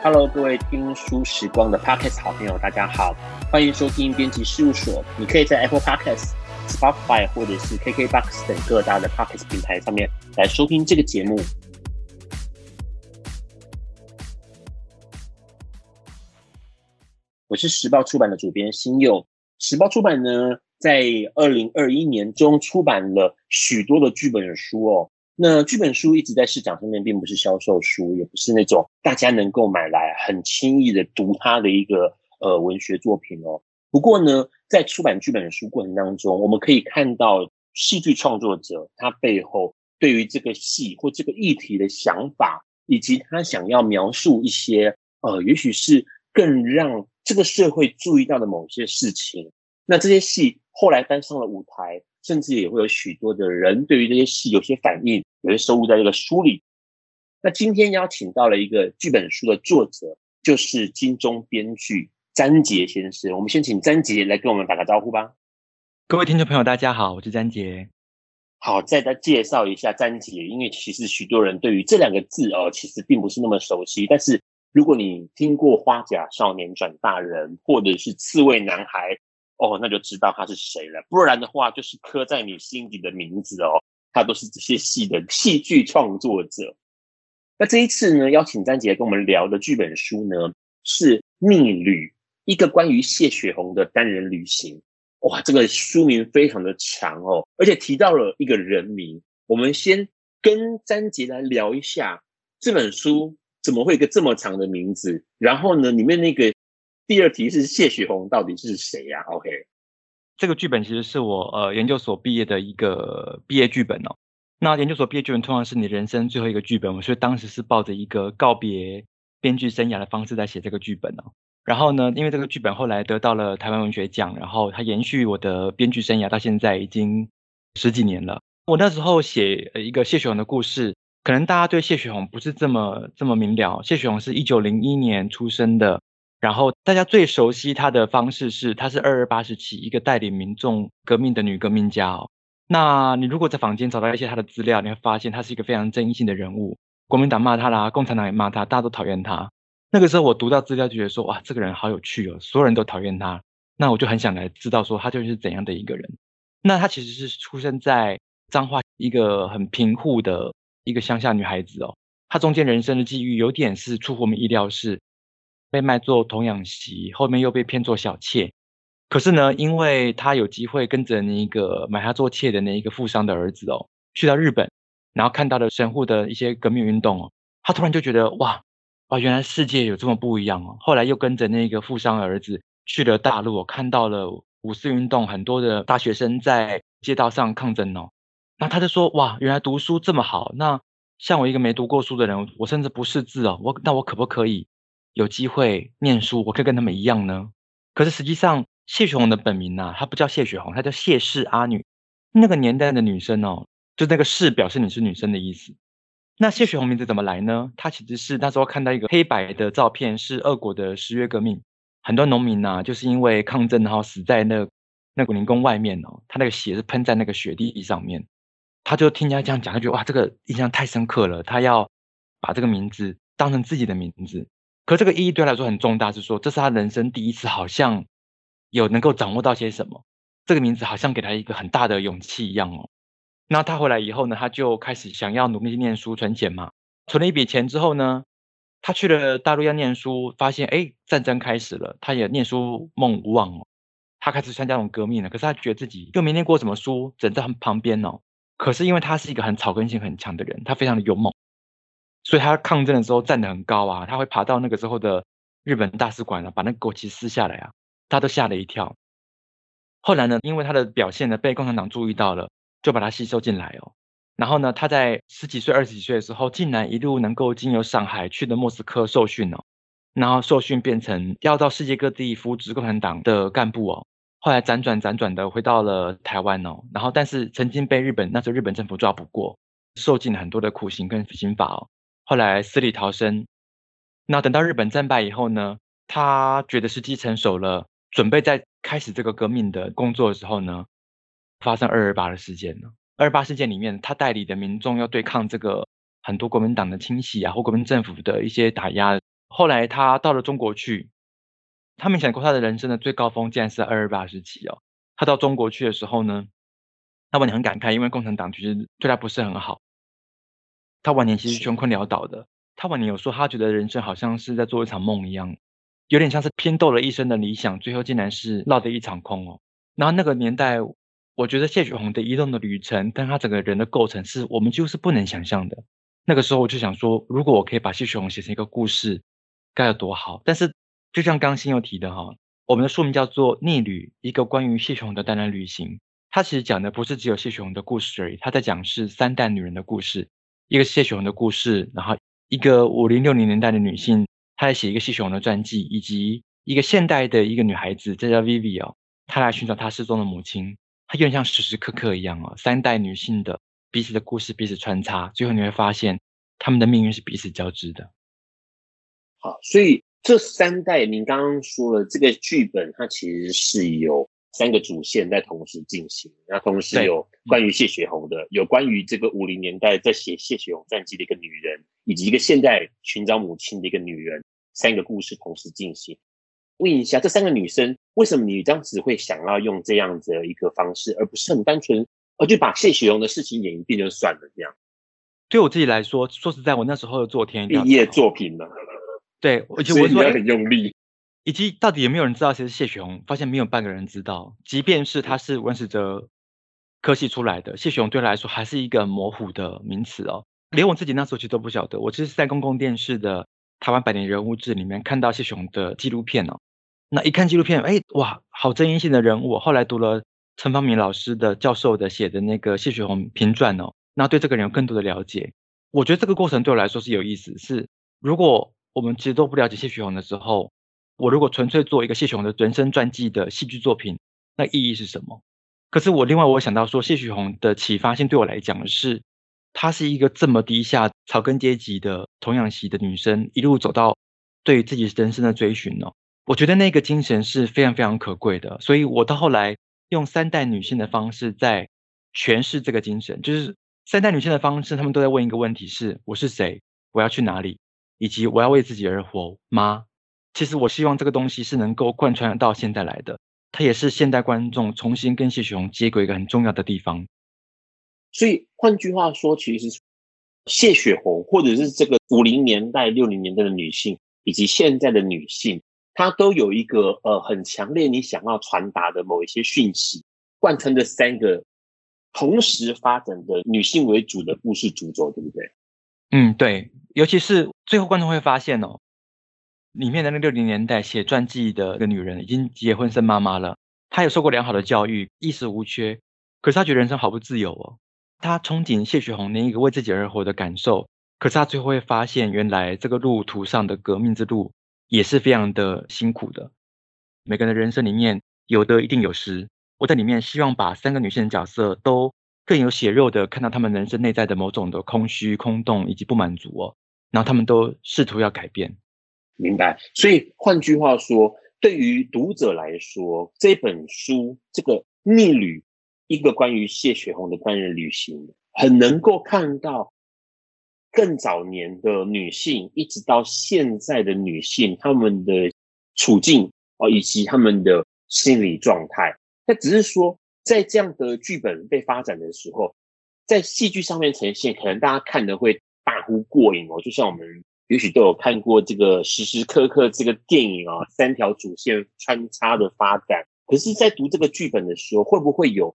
Hello，各位听书时光的 Podcast 好朋友，大家好，欢迎收听编辑事务所。你可以在 Apple Podcast、Spotify 或者是 KKBox 等各大的 Podcast 平台上面来收听这个节目。我是时报出版的主编新佑。时报出版呢，在二零二一年中出版了许多的剧本书哦。那剧本书一直在市场上面，并不是销售书，也不是那种大家能够买来很轻易的读它的一个呃文学作品哦。不过呢，在出版剧本书过程当中，我们可以看到戏剧创作者他背后对于这个戏或这个议题的想法，以及他想要描述一些呃，也许是更让这个社会注意到的某些事情。那这些戏后来搬上了舞台。甚至也会有许多的人对于这些戏有些反应，有些收录在这个书里。那今天邀请到了一个剧本书的作者，就是金钟编剧詹杰先生。我们先请詹杰来跟我们打个招呼吧。各位听众朋友，大家好，我是詹杰。好，再再介绍一下詹杰，因为其实许多人对于这两个字哦，其实并不是那么熟悉。但是如果你听过《花甲少年转大人》，或者是《刺猬男孩》。哦，那就知道他是谁了。不然的话，就是刻在你心底的名字哦。他都是这些戏的戏剧创作者。那这一次呢，邀请詹杰跟我们聊的剧本书呢，是《逆旅》，一个关于谢雪红的单人旅行。哇，这个书名非常的长哦，而且提到了一个人名。我们先跟詹杰来聊一下这本书怎么会一个这么长的名字？然后呢，里面那个。第二题是谢雪红到底是谁呀？OK，这个剧本其实是我呃研究所毕业的一个毕业剧本哦。那研究所毕业剧本通常是你人生最后一个剧本，所以当时是抱着一个告别编剧生涯的方式在写这个剧本哦。然后呢，因为这个剧本后来得到了台湾文学奖，然后它延续我的编剧生涯到现在已经十几年了。我那时候写一个谢雪红的故事，可能大家对谢雪红不是这么这么明了。谢雪红是一九零一年出生的。然后大家最熟悉她的方式是，她是二二八时期一个带领民众革命的女革命家哦。那你如果在坊间找到一些她的资料，你会发现她是一个非常争议性的人物。国民党骂她啦，共产党也骂她，大家都讨厌她。那个时候我读到资料就觉得说，哇，这个人好有趣哦，所有人都讨厌她。那我就很想来知道说，她究竟是怎样的一个人。那她其实是出生在彰化一个很贫户的一个乡下女孩子哦。她中间人生的际遇有点是出乎我们意料是。被卖做童养媳，后面又被骗做小妾。可是呢，因为他有机会跟着那一个买他做妾的那一个富商的儿子哦，去到日本，然后看到了神户的一些革命运动哦，他突然就觉得哇哇，原来世界有这么不一样哦。后来又跟着那个富商儿子去了大陆，看到了五四运动，很多的大学生在街道上抗争哦。那他就说哇，原来读书这么好。那像我一个没读过书的人，我甚至不识字哦，我那我可不可以？有机会念书，我可以跟他们一样呢。可是实际上，谢雪红的本名呢、她不叫谢雪红，她叫谢氏阿女。那个年代的女生哦，就那个氏表示你是女生的意思。那谢雪红名字怎么来呢？她其实是那时候看到一个黑白的照片，是俄国的十月革命，很多农民呐、就是因为抗争然后死在那那古灵宫外面哦，他那个血是喷在那个雪地上面。他就听人家这样讲，他觉得哇，这个印象太深刻了，他要把这个名字当成自己的名字。可这个意义对他来说很重大，是说这是他人生第一次，好像有能够掌握到些什么。这个名字好像给他一个很大的勇气一样哦。那他回来以后呢，他就开始想要努力念书存钱嘛。存了一笔钱之后呢，他去了大陆要念书，发现哎，战争开始了，他也念书梦无望哦。他开始参加那种革命了，可是他觉得自己又没念过什么书，枕在他旁边哦。可是因为他是一个很草根性很强的人，他非常的勇猛。所以他抗争的时候站得很高啊，他会爬到那个时候的日本大使馆啊，把那个国旗撕下来啊，他都吓了一跳。后来呢，因为他的表现呢被共产党注意到了，就把他吸收进来哦。然后呢，他在十几岁、二十几岁的时候，竟然一路能够经由上海去的莫斯科受训哦，然后受训变成要到世界各地扶植共产党的干部哦。后来辗转辗转的回到了台湾哦，然后但是曾经被日本那时候日本政府抓捕过，受尽了很多的苦刑跟刑罚哦。后来死里逃生，那等到日本战败以后呢，他觉得时机成熟了，准备在开始这个革命的工作的时候呢，发生二二八的事件了。二二八事件里面，他带领的民众要对抗这个很多国民党的清洗啊，或国民政府的一些打压。后来他到了中国去，他没想过他的人生的最高峰竟然是二二八时期哦。他到中国去的时候呢，他晚年很感慨，因为共产党其实对他不是很好。他晚年其实穷困潦倒的。他晚年有说，他觉得人生好像是在做一场梦一样，有点像是拼斗了一生的理想，最后竟然是落得一场空哦。然后那个年代，我觉得谢雪红的移动的旅程，但他整个人的构成是我们几乎是不能想象的。那个时候我就想说，如果我可以把谢雪红写成一个故事，该有多好。但是就像刚新又提的哈，我们的书名叫做《逆旅》，一个关于谢雪红的单人旅行。他其实讲的不是只有谢雪红的故事而已，他在讲是三代女人的故事。一个是谢雪红的故事，然后一个五零六零年代的女性，她在写一个谢雪红的传记，以及一个现代的一个女孩子，这叫 Vivi 哦，她来寻找她失踪的母亲，她有点像时时刻刻一样哦，三代女性的彼此的故事彼此穿插，最后你会发现她们的命运是彼此交织的。好，所以这三代，您刚刚说了，这个剧本它其实是有。三个主线在同时进行，那同时有关于谢雪红的，有关于这个五零年代在写谢雪红传记的一个女人，以及一个现代寻找母亲的一个女人，三个故事同时进行。问一下，这三个女生为什么你当时会想要用这样子的一个方式，而不是很单纯，而就把谢雪红的事情演一遍就算了这样？对我自己来说，说实在，我那时候的做田野毕业作品呢？对，而且我也很用力。以及到底有没有人知道谁是谢雪红？发现没有半个人知道。即便是他是文史哲科系出来的，谢雪红对他来说还是一个模糊的名词哦。连我自己那时候其实都不晓得。我其实是在公共电视的台湾百年人物志里面看到谢雪红的纪录片哦。那一看纪录片，哎哇，好争议性的人物。后来读了陈方明老师的教授的写的那个谢雪红评传哦，那对这个人有更多的了解。我觉得这个过程对我来说是有意思。是如果我们其实都不了解谢雪红的时候。我如果纯粹做一个谢雪红的人生传记的戏剧作品，那意义是什么？可是我另外我想到说，谢雪红的启发性对我来讲是，她是一个这么低下草根阶级的童养媳的女生，一路走到对于自己人生的追寻呢。我觉得那个精神是非常非常可贵的。所以我到后来用三代女性的方式在诠释这个精神，就是三代女性的方式，她们都在问一个问题：是我是谁？我要去哪里？以及我要为自己而活吗？其实我希望这个东西是能够贯穿到现在来的，它也是现代观众重新跟谢雪红接轨一个很重要的地方。所以换句话说，其实谢雪红或者是这个五零年代、六零年代的女性，以及现在的女性，她都有一个呃很强烈你想要传达的某一些讯息，贯穿这三个同时发展的女性为主的故事主轴，对不对？嗯，对。尤其是最后观众会发现哦。里面的那六零年代写传记的一个女人，已经结婚生妈妈了。她有受过良好的教育，衣食无缺。可是她觉得人生好不自由哦。她憧憬谢雪红那一个为自己而活的感受。可是她最后会发现，原来这个路途上的革命之路也是非常的辛苦的。每个人的人生里面有得一定有失。我在里面希望把三个女性的角色都更有血肉的看到她们人生内在的某种的空虚、空洞以及不满足哦。然后她们都试图要改变。明白，所以换句话说，对于读者来说，这本书这个逆旅，一个关于谢雪红的单人旅行，很能够看到更早年的女性，一直到现在的女性，她们的处境啊，以及她们的心理状态。那只是说，在这样的剧本被发展的时候，在戏剧上面呈现，可能大家看的会大呼过瘾哦，就像我们。也许都有看过这个时时刻刻这个电影啊，三条主线穿插的发展。可是，在读这个剧本的时候，会不会有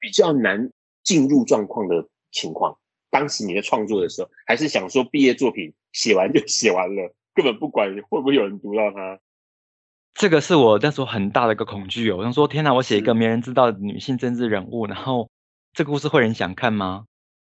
比较难进入状况的情况？当时你在创作的时候，还是想说毕业作品写完就写完了，根本不管会不会有人读到它？这个是我那时候很大的一个恐惧哦。我想说，天哪，我写一个没人知道的女性政治人物，然后这个故事会人想看吗？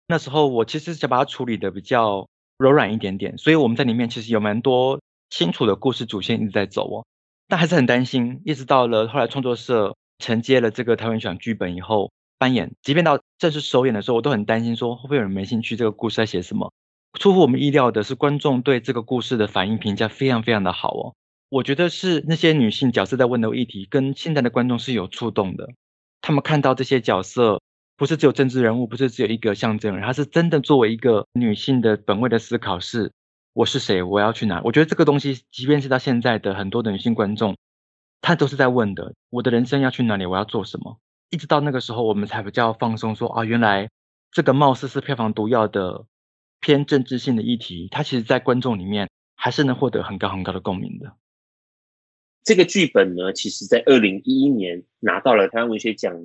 那时候我其实想把它处理的比较。柔软一点点，所以我们在里面其实有蛮多清楚的故事主线一直在走哦，但还是很担心，一直到了后来创作社承接了这个台湾选剧本以后，扮演，即便到正式首演的时候，我都很担心说会不会有人没兴趣，这个故事在写什么？出乎我们意料的是，观众对这个故事的反应评价非常非常的好哦。我觉得是那些女性角色在问的议题跟现在的观众是有触动的，他们看到这些角色。不是只有政治人物，不是只有一个象征人，他是真的作为一个女性的本位的思考，是我是谁，我要去哪？我觉得这个东西，即便是到现在的很多的女性观众，她都是在问的：我的人生要去哪里？我要做什么？一直到那个时候，我们才比较放松，说啊，原来这个貌似是票房毒药的偏政治性的议题，它其实在观众里面还是能获得很高很高的共鸣的。这个剧本呢，其实在二零一一年拿到了台湾文学奖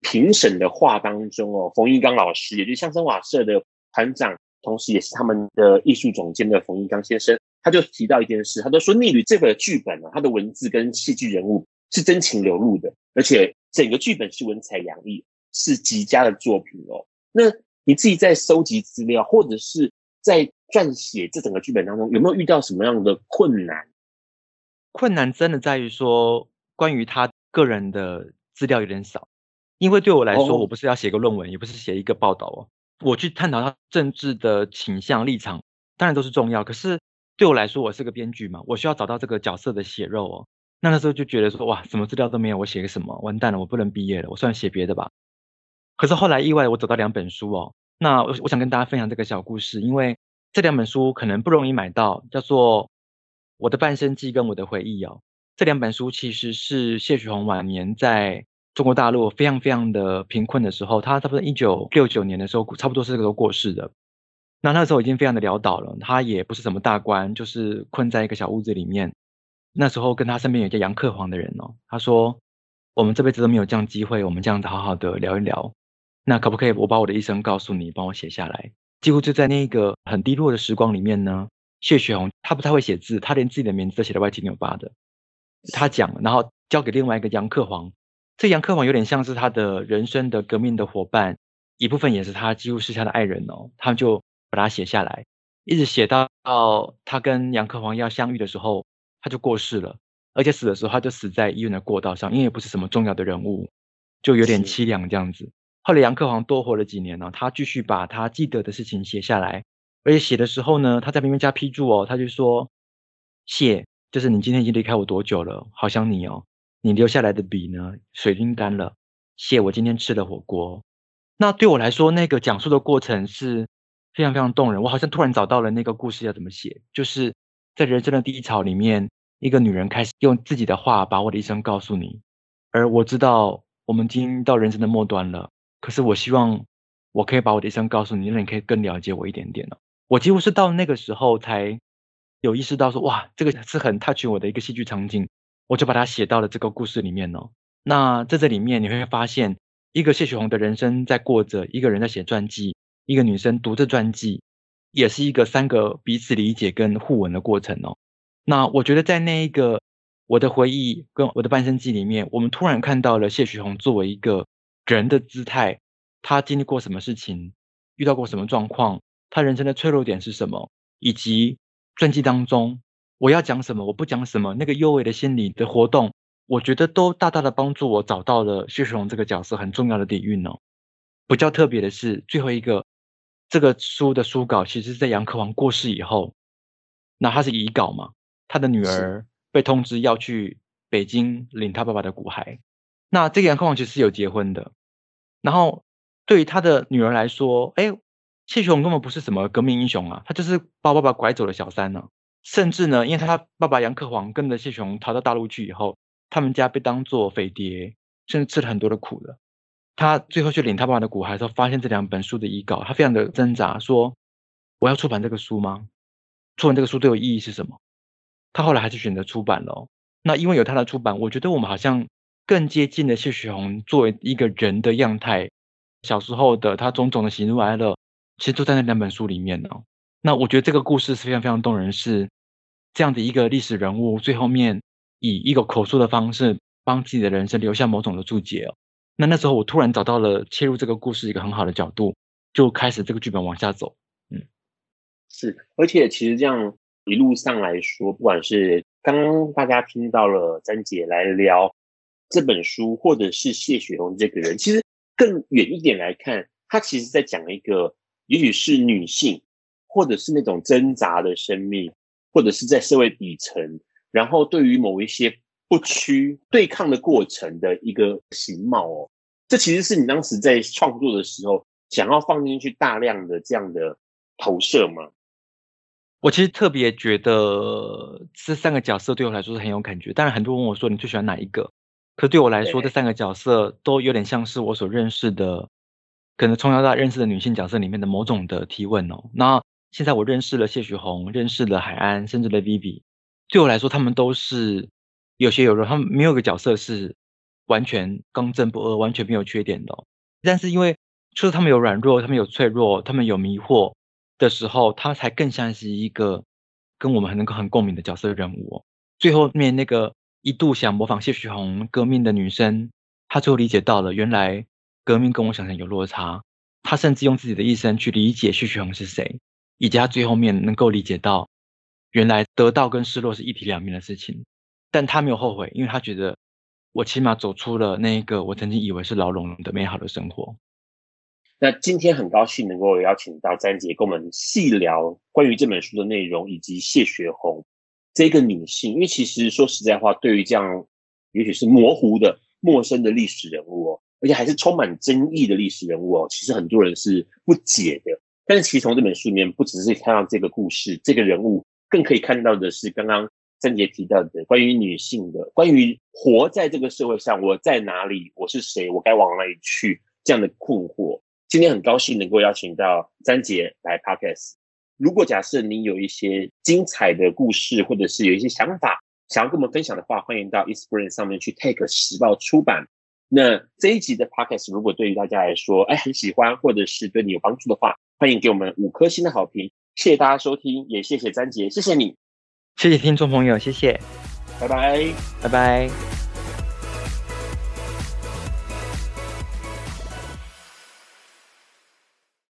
评审的话当中哦，冯一刚老师，也就是相声瓦舍的团长，同时也是他们的艺术总监的冯一刚先生，他就提到一件事，他就说《逆旅》这个剧本呢、啊，它的文字跟戏剧人物是真情流露的，而且整个剧本是文采洋溢，是极佳的作品哦。那你自己在收集资料，或者是在撰写这整个剧本当中，有没有遇到什么样的困难？困难真的在于说，关于他个人的资料有点少，因为对我来说，我不是要写个论文，也不是写一个报道哦。我去探讨他政治的倾向立场，当然都是重要。可是对我来说，我是个编剧嘛，我需要找到这个角色的血肉哦。那那时候就觉得说，哇，什么资料都没有，我写个什么？完蛋了，我不能毕业了。我算写别的吧。可是后来意外，我找到两本书哦。那我我想跟大家分享这个小故事，因为这两本书可能不容易买到，叫做。我的半生记跟我的回忆哦，这两本书其实是谢雪红晚年在中国大陆非常非常的贫困的时候，他差不多一九六九年的时候，差不多是这个时候过世的。那那时候已经非常的潦倒了，他也不是什么大官，就是困在一个小屋子里面。那时候跟他身边有一个杨克煌的人哦，他说：“我们这辈子都没有这样机会，我们这样子好好的聊一聊，那可不可以我把我的一生告诉你，帮我写下来？”几乎就在那个很低落的时光里面呢。谢雪红，他不太会写字，他连自己的名字都写得歪七扭八的。他讲，然后交给另外一个杨克煌，这杨克煌有点像是他的人生的革命的伙伴，一部分也是他几乎是他的爱人哦。他就把它写下来，一直写到他跟杨克煌要相遇的时候，他就过世了，而且死的时候他就死在医院的过道上，因为也不是什么重要的人物，就有点凄凉这样子。后来杨克煌多活了几年呢，他继续把他记得的事情写下来。而且写的时候呢，他在边边加批注哦，他就说：“谢，就是你今天已经离开我多久了？好想你哦。你留下来的笔呢，水已经干了。谢，我今天吃了火锅。那对我来说，那个讲述的过程是非常非常动人。我好像突然找到了那个故事要怎么写，就是在人生的低潮里面，一个女人开始用自己的话把我的一生告诉你。而我知道我们已经到人生的末端了，可是我希望我可以把我的一生告诉你，让你可以更了解我一点点哦。”我几乎是到那个时候才有意识到说，哇，这个是很 touch 我的一个戏剧场景，我就把它写到了这个故事里面哦。那在这里面你会发现，一个谢雪红的人生在过着，一个人在写传记，一个女生读着传记，也是一个三个彼此理解跟互文的过程哦。那我觉得在那一个我的回忆跟我的半生记里面，我们突然看到了谢雪红作为一个人的姿态，她经历过什么事情，遇到过什么状况。他人生的脆弱点是什么？以及传记当中我要讲什么，我不讲什么，那个幽微的心理的活动，我觉得都大大的帮助我找到了谢雪红这个角色很重要的底蕴哦。比较特别的是最后一个，这个书的书稿其实是在杨克煌过世以后，那他是遗稿嘛，他的女儿被通知要去北京领他爸爸的骨骸。那这个杨克煌其实是有结婚的，然后对于他的女儿来说，哎。谢雪红根本不是什么革命英雄啊，他就是把爸爸拐走的小三呢、啊。甚至呢，因为他爸爸杨克煌跟着谢雪红逃到大陆去以后，他们家被当作匪谍，甚至吃了很多的苦的。他最后去领他爸爸的骨骸的时候，发现这两本书的遗稿，他非常的挣扎，说：“我要出版这个书吗？出版这个书对我意义是什么？”他后来还是选择出版了、哦。那因为有他的出版，我觉得我们好像更接近了谢雪红作为一个人的样态，小时候的他种种的喜怒哀乐。其实都在那两本书里面呢。那我觉得这个故事是非常非常动人，是这样的一个历史人物，最后面以一个口述的方式，帮自己的人生留下某种的注解。那那时候我突然找到了切入这个故事一个很好的角度，就开始这个剧本往下走。嗯，是，而且其实这样一路上来说，不管是刚刚大家听到了詹姐来聊这本书，或者是谢雪红这个人，其实更远一点来看，他其实在讲一个。也许是女性，或者是那种挣扎的生命，或者是在社会底层，然后对于某一些不屈对抗的过程的一个形貌哦，这其实是你当时在创作的时候想要放进去大量的这样的投射吗？我其实特别觉得这三个角色对我来说是很有感觉。当然，很多人问我说你最喜欢哪一个？可对我来说，这三个角色都有点像是我所认识的，可能从小到大认识的女性角色里面的某种的提问哦。那现在我认识了谢雪红，认识了海安，甚至了 Vivi，对我来说，他们都是有血有肉，他们没有一个角色是完全刚正不阿、完全没有缺点的。但是因为除了他们有软弱，他们有脆弱，他们有迷惑的时候，他才更像是一个跟我们很能够很共鸣的角色人物。最后面那个。一度想模仿谢雪红革命的女生，她最后理解到了，原来革命跟我想象有落差。她甚至用自己的一生去理解谢雪红是谁，以及他最后面能够理解到，原来得到跟失落是一体两面的事情。但他没有后悔，因为他觉得我起码走出了那一个我曾经以为是牢笼的美好的生活。那今天很高兴能够邀请到詹杰跟我们细聊关于这本书的内容以及谢雪红。这个女性，因为其实说实在话，对于这样也许是模糊的、陌生的历史人物哦，而且还是充满争议的历史人物哦，其实很多人是不解的。但是其实从这本书里面，不只是看到这个故事、这个人物，更可以看到的是刚刚詹杰提到的关于女性的、关于活在这个社会上，我在哪里，我是谁，我该往哪里去这样的困惑。今天很高兴能够邀请到张杰来 Podcast。如果假设你有一些精彩的故事，或者是有一些想法想要跟我们分享的话，欢迎到 Eastbrain 上面去 Take 时报出版。那这一集的 Podcast 如果对于大家来说，哎，很喜欢，或者是对你有帮助的话，欢迎给我们五颗星的好评。谢谢大家收听，也谢谢詹杰，谢谢你，谢谢听众朋友，谢谢，拜拜，拜拜。